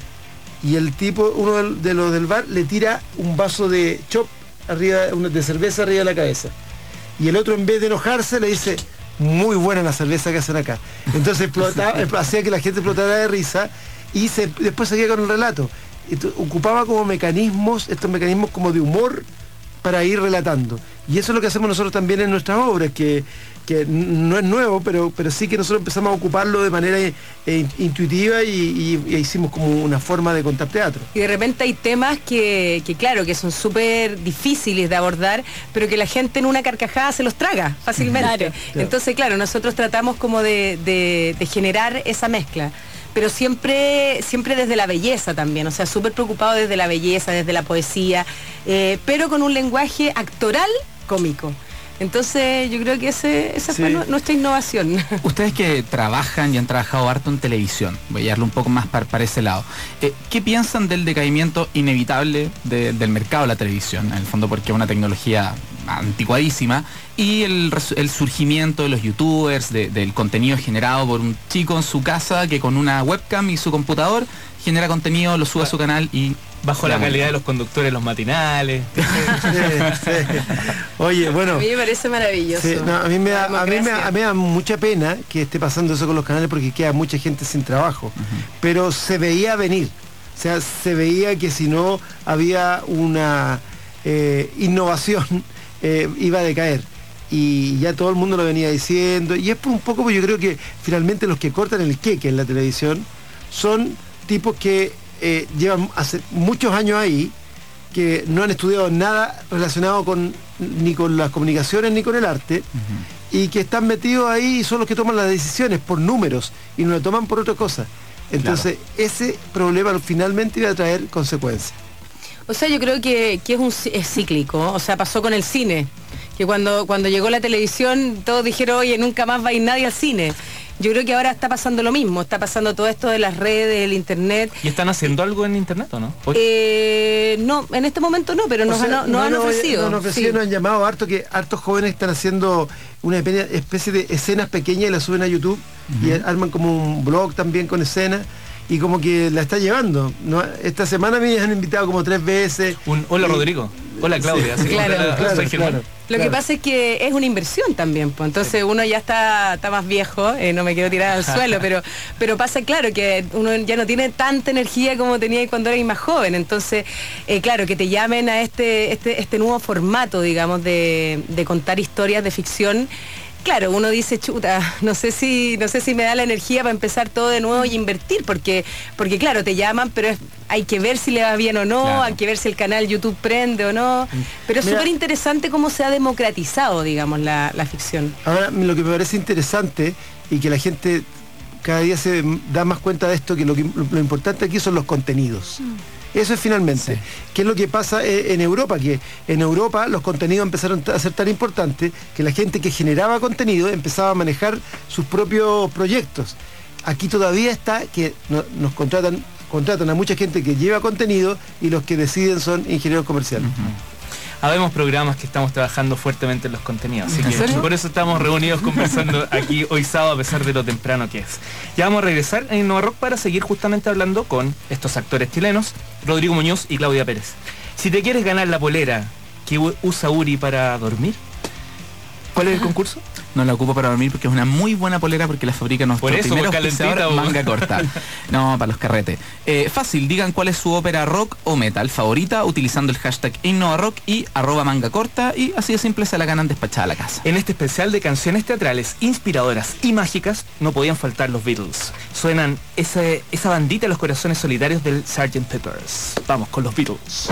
Y el tipo, uno del- de los del bar, le tira un vaso de chop arriba, de cerveza arriba de la cabeza. Y el otro en vez de enojarse le dice, muy buena la cerveza que hacen acá. Entonces explotaba- hacía que la gente explotara de risa y se- después seguía con el relato. Ocupaba como mecanismos, estos mecanismos como de humor para ir relatando. Y eso es lo que hacemos nosotros también en nuestras obras, que, que no es nuevo, pero, pero sí que nosotros empezamos a ocuparlo de manera eh, in- intuitiva y, y- y hicimos como una forma de contar teatro. Y de repente hay temas que, que, claro, que son súper difíciles de abordar, pero que la gente en una carcajada se los traga fácilmente. Claro. Entonces, claro, nosotros tratamos como de, de- de generar esa mezcla. Pero siempre, siempre desde la belleza también, o sea, súper preocupado desde la belleza, desde la poesía, eh, pero con un lenguaje actoral cómico. Entonces, yo creo que ese, esa fue Sí. nuestra innovación. Ustedes que trabajan y han trabajado harto en televisión, voy a darle un poco más para, para ese lado, eh, ¿qué piensan del decaimiento inevitable de- del mercado de la televisión? En el fondo porque es una tecnología anticuadísima y el, surgimiento de los youtubers, de- del contenido generado por un chico en su casa que con una webcam y su computador genera contenido, lo sube a su canal y... Bajo la calidad de los conductores, los matinales. Oye, bueno. A mí me parece maravilloso. Sí, no, a mí me da, a mí me, democracia. a mí me da mucha pena que esté pasando eso con los canales porque queda mucha gente sin trabajo. Pero se veía venir. O sea, se veía que si no había una eh, innovación, eh, iba a decaer. Y ya todo el mundo lo venía diciendo. Y es por un poco, pues yo creo que finalmente los que cortan el queque en la televisión son tipos que eh, llevan hace muchos años ahí, que no han estudiado nada relacionado con ni con las comunicaciones ni con el arte y que están metidos ahí y son los que toman las decisiones por números y no lo toman por otra cosa. Entonces, ese problema finalmente iba a traer consecuencias. O sea, yo creo que, que es, un, es cíclico. O sea, pasó con el cine. Que cuando, cuando llegó la televisión, todos dijeron, oye, nunca más va a ir nadie al cine. Yo creo que ahora está pasando lo mismo. Está pasando todo esto de las redes, el internet. ¿Y están haciendo algo en internet o no? Eh, no, en este momento no, pero nos, sea, han, nos han no, no, ofrecido. Nos han ofrecido, sí. nos han llamado harto que hartos jóvenes están haciendo una espe- especie de escenas pequeñas y las suben a YouTube y arman como un blog también con escenas y como que la está llevando. ¿no? Esta semana me han invitado como tres veces. Un, hola Y- Rodrigo. Hola Claudia. Sí, claro, hola, claro, soy Germán. claro. Lo que pasa es que es una inversión también, pues. entonces uno ya está, está más viejo, eh, no me quiero tirar al suelo, pero, pero pasa claro que uno ya no tiene tanta energía como tenía cuando era más joven, entonces eh, claro, que te llamen a este, este, este nuevo formato, digamos, de, de contar historias de ficción. Claro, uno dice, chuta, no sé si, no sé si me da la energía para empezar todo de nuevo y invertir, porque, porque claro, te llaman, pero es- hay que ver si le va bien o no, Claro. hay que ver si el canal YouTube prende o no. Pero es súper interesante cómo se ha democratizado, digamos, la, la ficción. Ahora, lo que me parece interesante y que la gente cada día se da más cuenta de esto, que lo, que- lo importante aquí son los contenidos. Eso es finalmente. ¿Qué es lo que pasa eh, en Europa? Que en Europa los contenidos empezaron a ser tan importantes que la gente que generaba contenido empezaba a manejar sus propios proyectos. Aquí todavía está que no- nos contratan contratan a mucha gente que lleva contenido y los que deciden son ingenieros comerciales. Habemos programas que estamos trabajando fuertemente en los contenidos, así ¿En que por eso estamos reunidos conversando aquí hoy sábado a pesar de lo temprano que es. Ya vamos a regresar en Innova Rock para seguir justamente hablando con estos actores chilenos, Rodrigo Muñoz y Claudia Pérez. Si te quieres ganar la polera que usa Uri para dormir, ¿cuál es el concurso? No la ocupo para dormir porque es una muy buena polera porque la fabrica nuestro Por eso, primer auspiciador, manga corta. No, para los carretes. Eh, fácil, digan cuál es su ópera rock o metal favorita utilizando el hashtag InnovaRock y arroba manga corta y así de simple se la ganan despachada a la casa. En este especial de canciones teatrales inspiradoras y mágicas no podían faltar los Beatles. Suenan ese- esa bandita de los corazones solitarios del Sgt. Peppers. Vamos con los Beatles.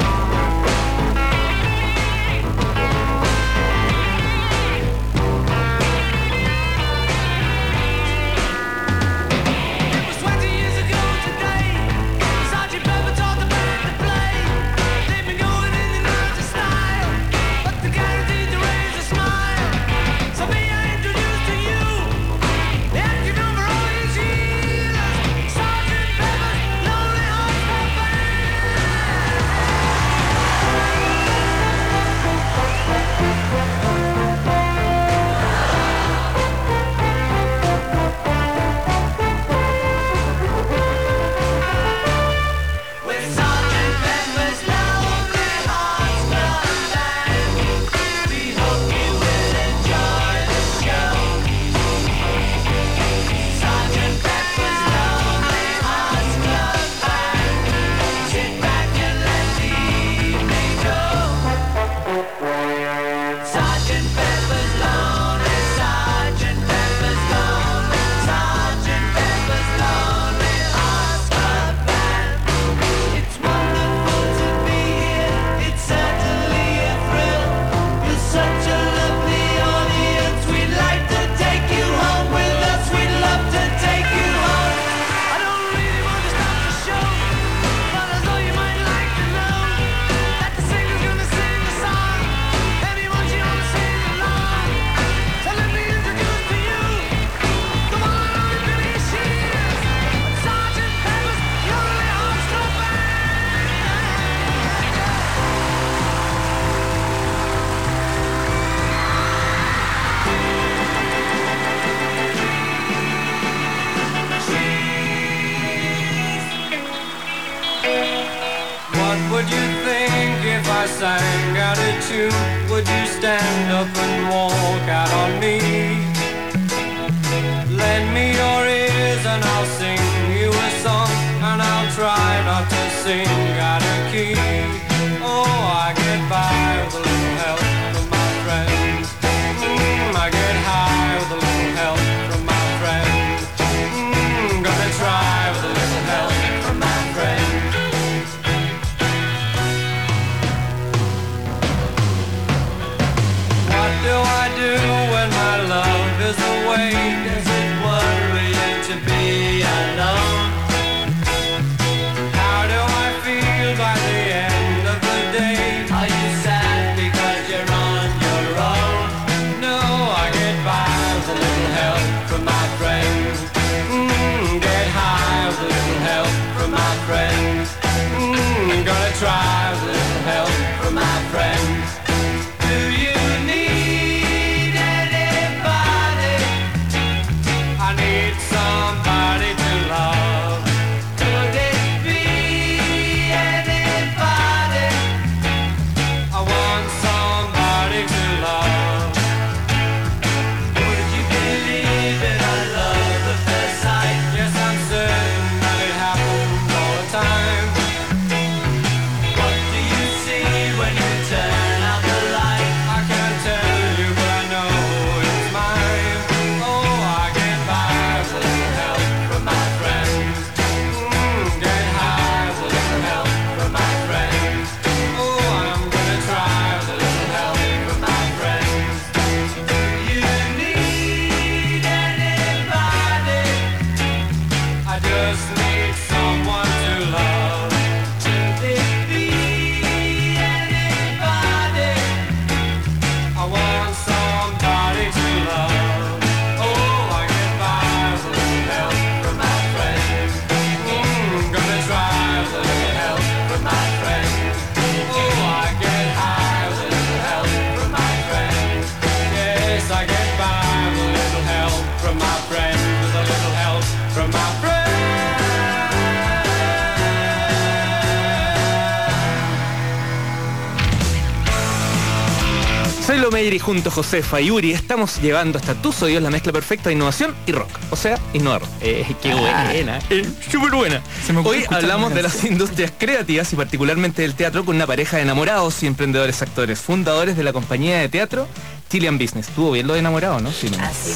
Soy Lo Meyer y junto a Josefa y Yuri estamos llevando hasta tus oídos la mezcla perfecta de innovación y rock. O sea, innovar. Eh, qué buena. eh, Súper buena. Hoy hablamos de las industrias creativas y particularmente del teatro con una pareja de enamorados y emprendedores actores, fundadores de la compañía de teatro Chilean Business. Estuvo bien lo de enamorado, ¿no? Sí,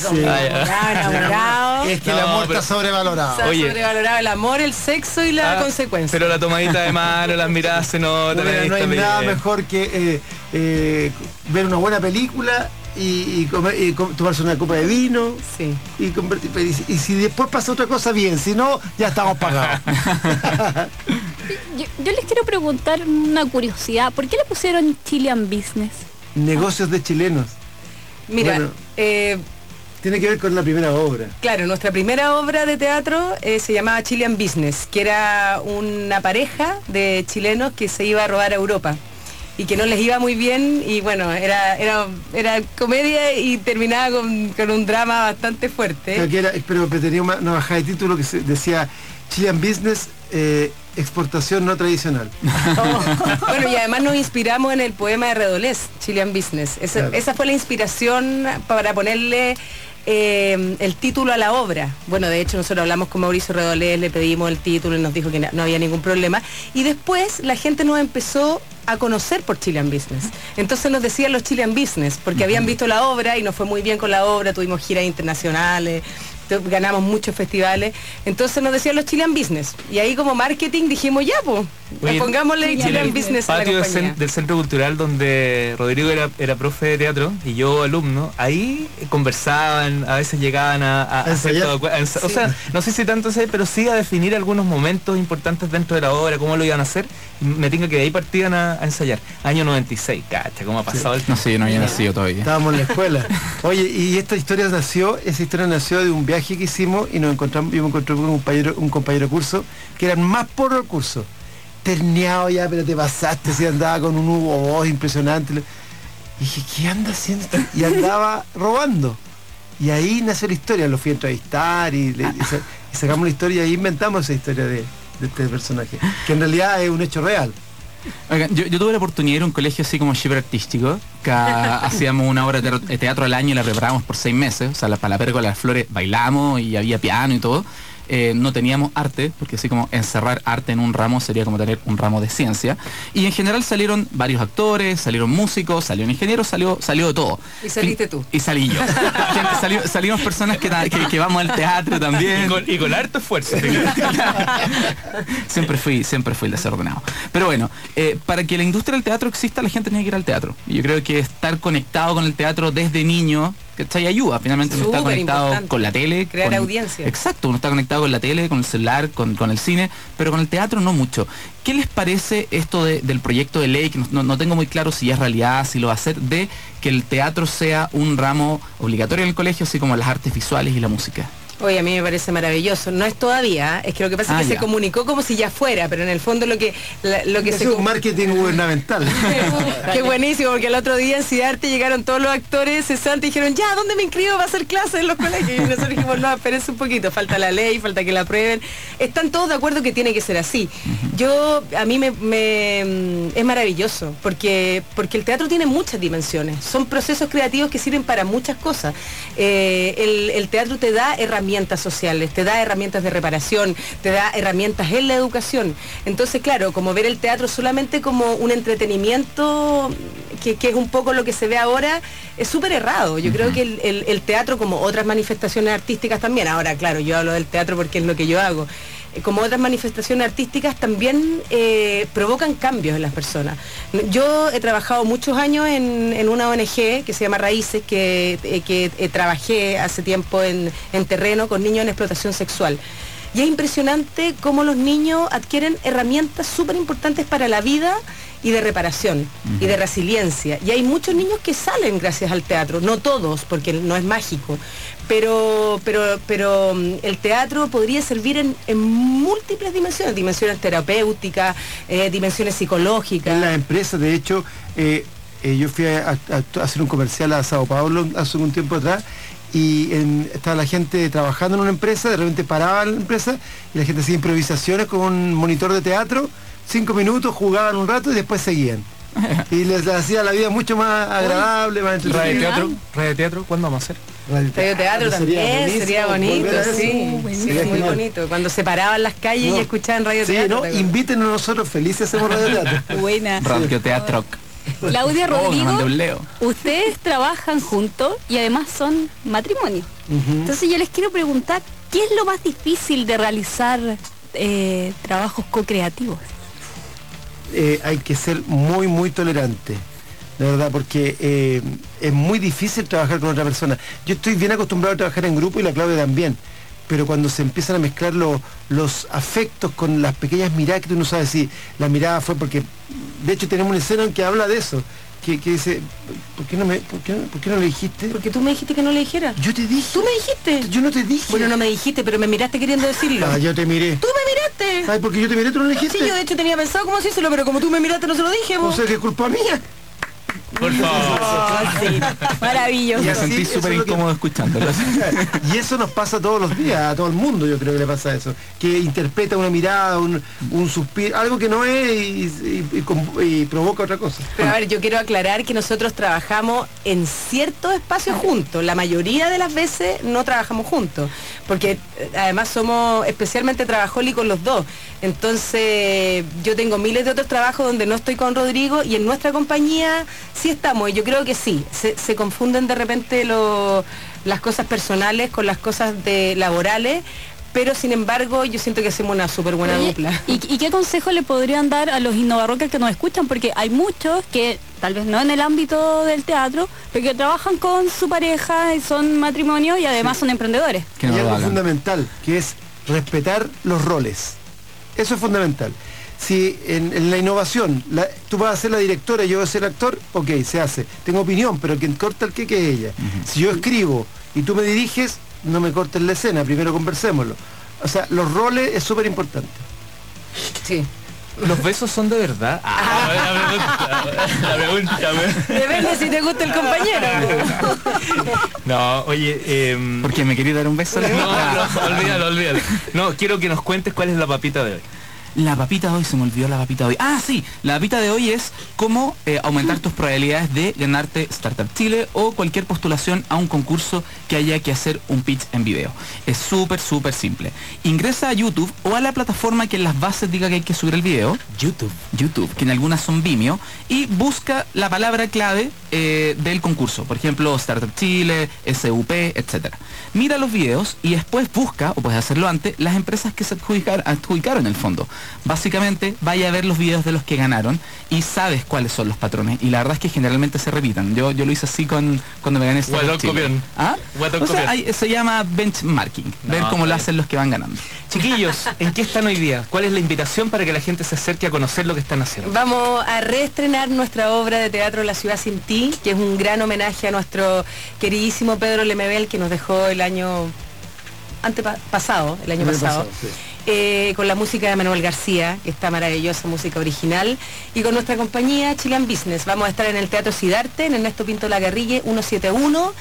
como enamorado, enamorado. Es que No, el amor pero- está sobrevalorado. Está Oye. sobrevalorado el amor, el sexo y la Ah, consecuencia. Pero la tomadita de mano, las miradas se notan. Bueno, no hay nada mejor que eh, eh, ver una buena película y, y comer- y com- tomarse una copa de vino y, convertir- y, y si después pasa otra cosa bien, si no, ya estamos pagados. Yo, yo les quiero preguntar una curiosidad. ¿Por qué le pusieron Chilean Business? Negocios de chilenos. Mira, Bueno, eh, tiene que ver con la primera obra. Claro, nuestra primera obra de teatro eh, se llamaba Chilean Business, que era una pareja de chilenos que se iba a robar a Europa y que no les iba muy bien y bueno, era, era, era comedia y terminaba con, con un drama bastante fuerte. Creo que era- pero pero tenía una, una bajada de título que se decía Chilean Business, eh, exportación no tradicional. Bueno, y además nos inspiramos en el poema de Redolés, Chilean Business. Esa, Claro. esa fue la inspiración para ponerle eh, el título a la obra. Bueno, de hecho nosotros hablamos con Mauricio Redolés, le pedimos el título y nos dijo que no, había ningún problema. Y después la gente nos empezó a conocer por Chilean Business. Entonces nos decían los Chilean Business, porque habían visto la obra y nos fue muy bien con la obra, tuvimos giras internacionales, ganamos muchos festivales. Entonces nos decían los Chilean Business. Y ahí como marketing dijimos, ya pues, Oye, pongámosle en Chilean el Business a la patio del, compañía. cen- del centro cultural donde Rodrigo era, era profe de teatro y yo alumno, ahí conversaban, a veces llegaban a, a hacer todo, a O sea, no sé si tanto sé, pero sí a definir algunos momentos importantes dentro de la obra, cómo lo iban a hacer. Y Me tengo que de ahí partían a, a ensayar. Año 96, cacha, cómo ha pasado el No sé, yo no había nacido todavía. Estábamos en la escuela. Oye, y esta historia nació, esa historia nació de un viaje que hicimos y nos encontramos, yo me encontré con un compañero, un compañero curso, que eran más por el curso. Terneado ya, pero te pasaste, si andaba con un Hugo Boss impresionante. Y dije, ¿qué anda haciendo? este? Y andaba robando. Y ahí nació la historia, lo fui a entrevistar y, le- y sa- y sacamos la historia y inventamos esa historia de, de este personaje, que en realidad es un hecho real. Oigan, yo, yo tuve la oportunidad de ir a un colegio así como shiver artístico, que hacíamos una obra de teatro, de teatro al año y la preparábamos por seis meses. O sea, la, para la Pérgola de las Flores bailamos y había piano y todo. Eh, no teníamos arte, porque así como encerrar arte en un ramo sería como tener un ramo de ciencia. Y en general salieron varios actores, salieron músicos, salieron ingenieros, salió, salió de todo. Y saliste tú. Y salí yo. Salió- salimos personas que, que- que vamos al teatro también. Y con, y con harto esfuerzo. siempre fui, siempre fui el desordenado. Pero bueno, eh, para que la industria del teatro exista, la gente tiene que ir al teatro. Y yo creo que estar conectado con el teatro desde niño, ¿cachai? Ayuda. Finalmente uno está conectado con la tele. Crear con- audiencia. Exacto, uno está conectado con la tele, con el celular, con, con el cine, pero con el teatro no mucho. ¿Qué les parece esto de- del proyecto de ley, que no, no- no tengo muy claro si ya es realidad, si lo va a hacer, de que el teatro sea un ramo obligatorio en el colegio, así como las artes visuales y la música? Oye, a mí me parece maravilloso. No es todavía, es que lo que pasa Ah, es que ya. se comunicó como si ya fuera, pero en el fondo lo que la- lo que Es se un marketing gubernamental. Qué buenísimo, porque el otro día en Cidarte llegaron todos los actores cesantes y dijeron, ya, ¿dónde me inscribo para hacer clases en los colegios? Y nosotros dijimos, no, espérense un poquito, falta la ley, falta que la aprueben. Están todos de acuerdo que tiene que ser así. Yo, a mí me, me- mm, es maravilloso, porque, porque el teatro tiene muchas dimensiones. Son procesos creativos que sirven para muchas cosas. Eh, el, el teatro te da herramientas sociales, te da herramientas de reparación, te da herramientas en la educación. Entonces, claro, como ver el teatro solamente como un entretenimiento, que, que es un poco lo que se ve ahora, es súper errado. Yo creo que el, el- el teatro, como otras manifestaciones artísticas también, ahora claro, yo hablo del teatro porque es lo que yo hago, como otras manifestaciones artísticas también eh, provocan cambios en las personas. Yo he trabajado muchos años en, en una ONG que se llama Raíces, que, eh, que eh, trabajé hace tiempo en, en terreno con niños en explotación sexual. Y es impresionante cómo los niños adquieren herramientas súper importantes para la vida y de reparación y de resiliencia. Y hay muchos niños que salen gracias al teatro, no todos, porque no es mágico, pero, pero, pero mm, el teatro podría servir en, en múltiples dimensiones, dimensiones terapéuticas, eh, dimensiones psicológicas. En las empresas, de hecho, eh, eh, yo fui a, a- a hacer un comercial a Sao Paulo hace un tiempo atrás y en- estaba la gente trabajando en una empresa, de repente paraba la empresa y la gente hacía improvisaciones con un monitor de teatro, cinco minutos, jugaban un rato y después seguían. Y les hacía la vida mucho más agradable, más entretenida. Radio teatro, radio teatro, ¿cuándo vamos a hacer? Radio teatro también sería, bonito, sí, sería muy bonito. Cuando se paraban las calles No. y escuchaban radio Sí, teatro. no, invítenos nosotros, felices hacemos radio teatro. Buena. Radio teatro. Claudia Oh, Rodrigo, ustedes trabajan juntos y además son matrimonio. Entonces yo les quiero preguntar, ¿qué es lo más difícil de realizar eh, trabajos co-creativos? eh, hay que ser muy, muy tolerante. De verdad, porque eh, es muy difícil trabajar con otra persona. Yo estoy bien acostumbrado a trabajar en grupo y la Claudia también. Pero cuando se empiezan a mezclar lo- los afectos con las pequeñas miradas que tú no sabes si la mirada fue porque. De hecho tenemos una escena en que habla de eso. Que, que dice, ¿por qué, no me, por, qué, no- por qué no le dijiste? Porque tú me dijiste que no le dijera. Yo te dije. Tú me dijiste. Yo no te dije. Bueno, no me dijiste, pero me miraste queriendo decirlo. Ah, yo te miré. Tú me miraste. Ay, porque yo te miré, tú no le dijiste. Sí, yo de hecho tenía pensado cómo decírselo, pero como tú me miraste no se lo dije. O vos. sea, que es culpa mía. Por favor. Maravilloso. Me sentí súper lo que- incómodo escuchándolo. y eso nos pasa todos los días, a todo el mundo yo creo que le pasa eso, que interpreta una mirada, un, un suspiro, algo que no es y, y- y com- y provoca otra cosa. Pero a ver, yo quiero aclarar que nosotros trabajamos en ciertos espacios juntos. La mayoría de las veces no trabajamos juntos, porque eh, además somos especialmente trabajólicos los dos. Entonces, yo tengo miles de otros trabajos donde no estoy con Rodrigo y en nuestra compañía sí estamos. Y yo creo que sí, se, se confunden de repente lo- las cosas personales con las cosas de laborales. Pero sin embargo, yo siento que hacemos una súper buena Oye, dupla. ¿y, y qué consejo le podrían dar a los innovarrockers que nos escuchan? Porque hay muchos que, tal vez no en el ámbito del teatro, pero que trabajan con su pareja y son matrimonio y además son emprendedores. Que no Hay lo algo hagan. fundamental, que es respetar los roles. Eso es fundamental. Si en, en la innovación la- tú vas a ser la directora y yo voy a ser actor, ok, se hace. Tengo opinión, pero quien corta el queque es ella. Si yo escribo y tú me diriges, no me cortes la escena, primero conversémoslo. O sea, los roles es súper importante. Sí. ¿Los besos son de verdad? Ah, la pregunta, la pregunta, Depende si te gusta el compañero. No, oye, eh, Porque me quería dar un beso. no, no, olvídalo, olvídalo. No, quiero que nos cuentes cuál es la papita de hoy. La papita de hoy, se me olvidó la papita de hoy. Ah, sí, la papita de hoy es cómo eh, aumentar tus probabilidades de ganarte Startup Chile o cualquier postulación a un concurso que haya que hacer un pitch en video. Es súper, súper simple. Ingresa a YouTube o a la plataforma que en las bases diga que hay que subir el video. YouTube. YouTube, que en algunas son Vimeo, y busca la palabra clave eh, del concurso. Por ejemplo, Startup Chile, SUP, etc. Mira los videos y después busca, o puedes hacerlo antes, las empresas que se adjudicar- adjudicaron el fondo. Básicamente, vaya a ver los videos de los que ganaron y sabes cuáles son los patrones. Y la verdad es que generalmente se repitan. Yo, yo lo hice así con cuando me gané copión. ¿Ah? Guatón O sea, copión. hay- se llama benchmarking. No, ver cómo lo hacen los que van ganando. Chiquillos, ¿en qué están hoy día? ¿Cuál es la invitación para que la gente se acerque a conocer lo que están haciendo? Vamos a reestrenar nuestra obra de teatro La ciudad sin ti, que es un gran homenaje a nuestro queridísimo Pedro Lemebel que nos dejó el año antepasado, el año El año pasado. pasado, sí. Eh, con la música de Manuel García, que está maravillosa, música original, y con nuestra compañía Chilean Business. Vamos a estar en el Teatro Sidarte, en Ernesto Pinto Lagarrigue 171,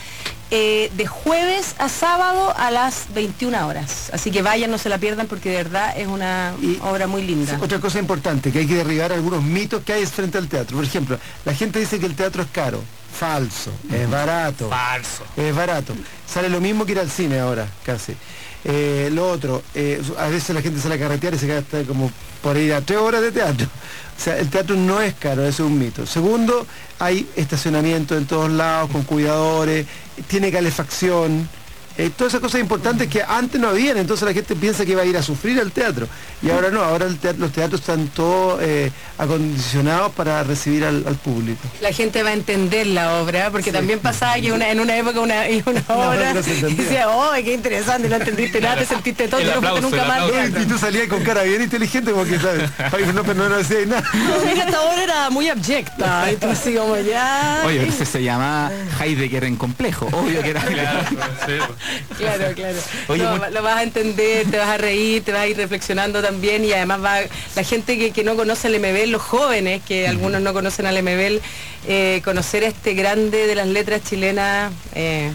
eh, de jueves a sábado a las 21 horas. Así que vayan, no se la pierdan, porque de verdad es una obra muy linda. Otra cosa importante, que hay que derribar algunos mitos que hay frente al teatro. Por ejemplo, la gente dice que el teatro es caro. Falso, es barato. Falso. Es barato. Sale lo mismo que ir al cine ahora, casi. Eh, lo otro, eh, a veces la gente sale a carretear y se gasta como por ir a tres horas de teatro. O sea, el teatro no es caro, eso es un mito. Segundo, hay estacionamiento en todos lados, con cuidadores, tiene calefacción. Eh, todas esas cosas importantes que antes no habían, entonces la gente piensa que va a ir a sufrir al teatro. Y ahora no, ahora el teatro- los teatros están todos eh, acondicionados para recibir al, al público. la gente va a entender la obra, porque también pasaba que una, en una época una, y una obra no se entendía. decía, oh, qué interesante, no entendiste nada, te sentiste todo, El no aplauso, nunca el más. Y tú salías con cara bien inteligente porque, ¿sabes? Ay, no, pero no, no decías nada. No, esta obra era muy abyecta, y tú así como ya... Oye, ese se llama Heidegger en complejo. Obvio que era. Claro, claro. Oye, No, lo vas a entender, te vas a reír, te vas a ir reflexionando también y además va la gente que, que no conoce al MBL, los jóvenes, que algunos no conocen al MBL, eh, conocer a este grande de las letras chilenas. eh,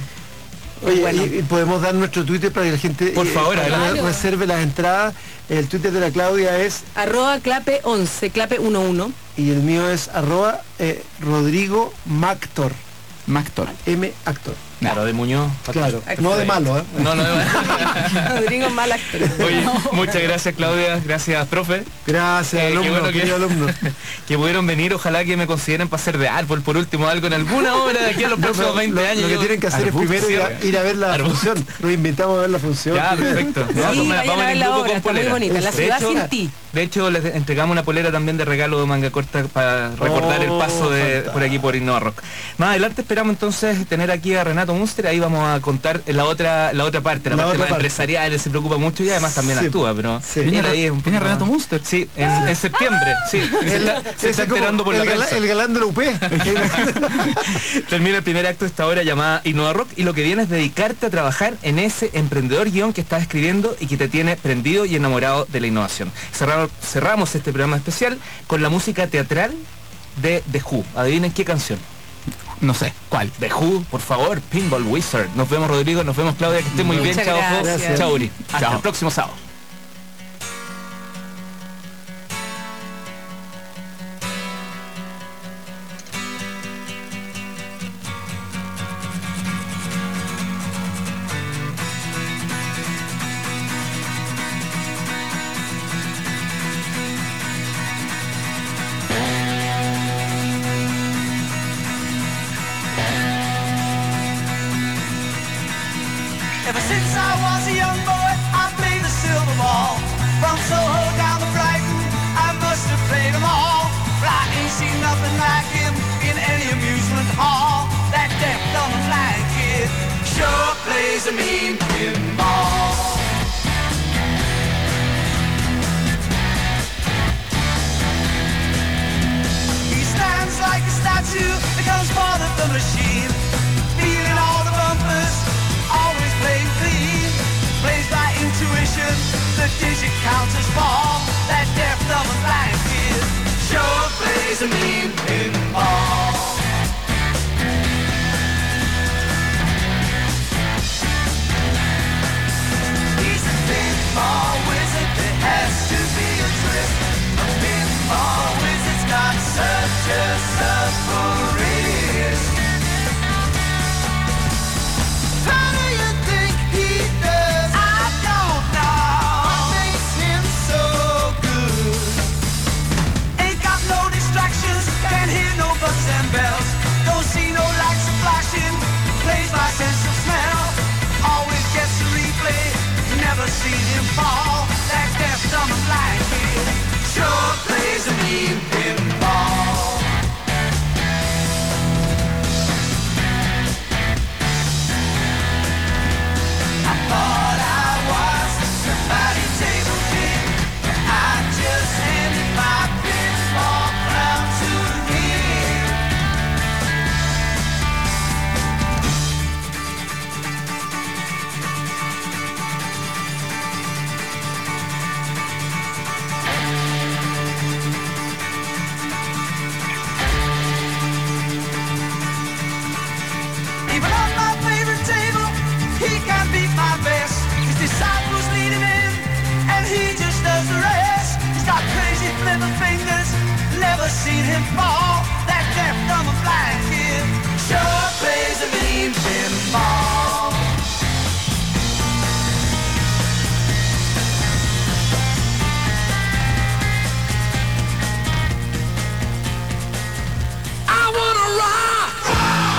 Oye, bueno. y, y podemos dar nuestro Twitter para que la gente Por favor, que adelante. reserve las entradas. El Twitter de la Claudia es Arroba clape 11, clape 11. y el mío es arroba eh, Rodrigo Mactor. Mactor. M Actor. Claro, de Muñoz. Claro, no de malo, ¿eh? No, no, Rodrigo mal actor. Oye, muchas gracias Claudia, gracias profe. Gracias, Eh, qué alumno, bueno que, querido alumno. que pudieron venir, ojalá que me consideren para ser de árbol por último algo en alguna obra de aquí a los No, próximos pero 20 lo, años. Lo que tienen que hacer es primero ir a, sí. ir a ver la función. Los invitamos a ver la función. Ya, perfecto. Sí, vamos, vayan vamos a ver en la grupo obra, está muy bonita, La De ciudad hecho- sin ti. De hecho, les entregamos una polera también de regalo de manga corta para recordar el Oh, paso de por aquí por Innova Rock. Más adelante esperamos entonces tener aquí a Renato Munster, ahí vamos a contar la otra la otra parte, la, La parte otra más parte. empresarial, él se preocupa mucho y además también Sí, actúa, pero sí. ¿Viene, ahí un viene Renato Munster? Sí, en, en septiembre, sí, se está, se está enterando por la el, galán, prensa. el galán de la UP. Termina el primer acto de esta hora llamada Innova Rock y lo que viene es dedicarte a trabajar en ese emprendedor guion que estás escribiendo y que te tiene prendido y enamorado de la innovación. Cerramos, cerramos este programa especial con la música teatral de The Who. Adivinen qué canción. No sé, ¿cuál? The Who, por favor, Pinball Wizard. Nos vemos Rodrigo, nos vemos Claudia, que esté muy bien. Muchas Chao, Jo. gracias. chao, Uri. Hasta Chao. el próximo sábado. fall.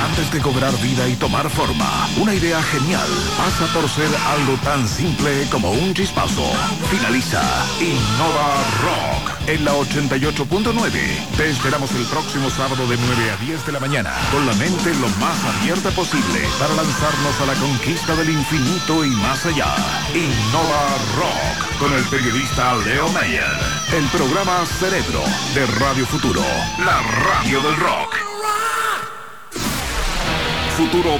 Antes de cobrar vida y tomar forma, una idea genial pasa por ser algo tan simple como un chispazo. Finaliza Innova Rock en la 88.9. Te esperamos el próximo sábado de 9 a 10 de la mañana, con la mente lo más abierta posible para lanzarnos a la conquista del infinito y más allá. Innova Rock con el periodista Leo Mayer. El programa Cerebro de Radio Futuro, la radio del rock. Futuro